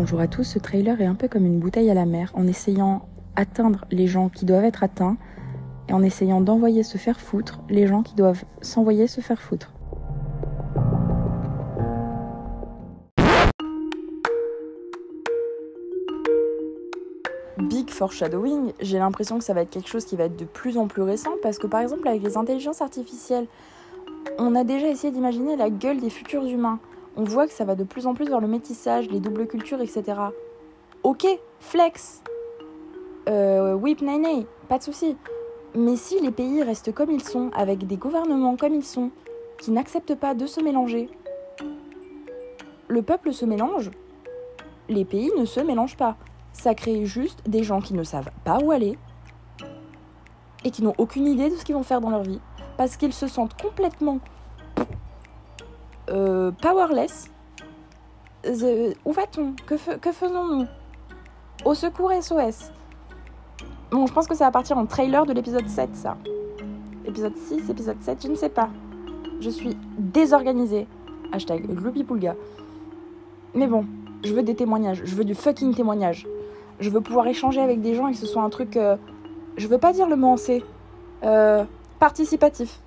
Bonjour à tous, ce trailer est un peu comme une bouteille à la mer, en essayant atteindre les gens qui doivent être atteints et en essayant d'envoyer se faire foutre les gens qui doivent s'envoyer se faire foutre. Big foreshadowing, j'ai l'impression que ça va être quelque chose qui va être de plus en plus récent parce que par exemple avec les intelligences artificielles, on a déjà essayé d'imaginer la gueule des futurs humains on voit que ça va de plus en plus vers le métissage, les doubles cultures, etc. Ok, flex. Euh, whip nay pas de souci. Mais si les pays restent comme ils sont, avec des gouvernements comme ils sont, qui n'acceptent pas de se mélanger, le peuple se mélange, les pays ne se mélangent pas. Ça crée juste des gens qui ne savent pas où aller et qui n'ont aucune idée de ce qu'ils vont faire dans leur vie parce qu'ils se sentent complètement euh, powerless. où va-t-on? Que, faisons-nous? Au secours SOS. Bon, je pense que ça va partir en trailer de l'épisode 7, ça. Épisode 6, épisode 7, je ne sais pas. Je suis désorganisée. Hashtag Pulga. Mais bon, je veux des témoignages. Je veux du fucking témoignage. Je veux pouvoir échanger avec des gens et que ce soit un truc. Euh, je veux pas dire le mot en C. Euh, participatif.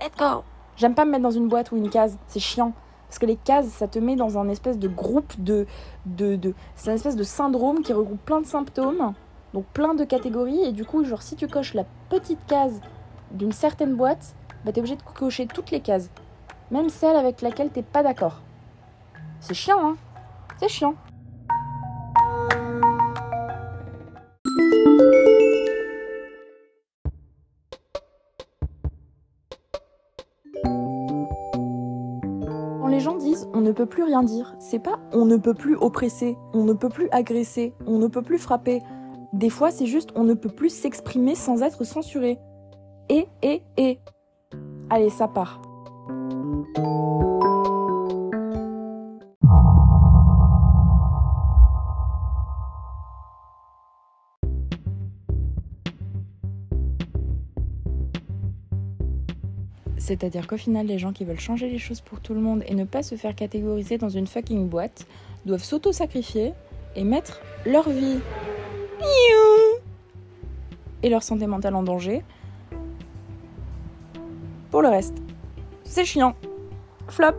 Let's go! J'aime pas me mettre dans une boîte ou une case, c'est chiant. Parce que les cases, ça te met dans un espèce de groupe de. de, de c'est un espèce de syndrome qui regroupe plein de symptômes, donc plein de catégories, et du coup, genre, si tu coches la petite case d'une certaine boîte, bah t'es obligé de cocher toutes les cases. Même celle avec laquelle t'es pas d'accord. C'est chiant, hein C'est chiant. Les gens disent on ne peut plus rien dire, c'est pas on ne peut plus oppresser, on ne peut plus agresser, on ne peut plus frapper. Des fois, c'est juste on ne peut plus s'exprimer sans être censuré. Et, et, et. Allez, ça part. C'est-à-dire qu'au final, les gens qui veulent changer les choses pour tout le monde et ne pas se faire catégoriser dans une fucking boîte doivent s'auto-sacrifier et mettre leur vie et leur santé mentale en danger pour le reste. C'est chiant. Flop.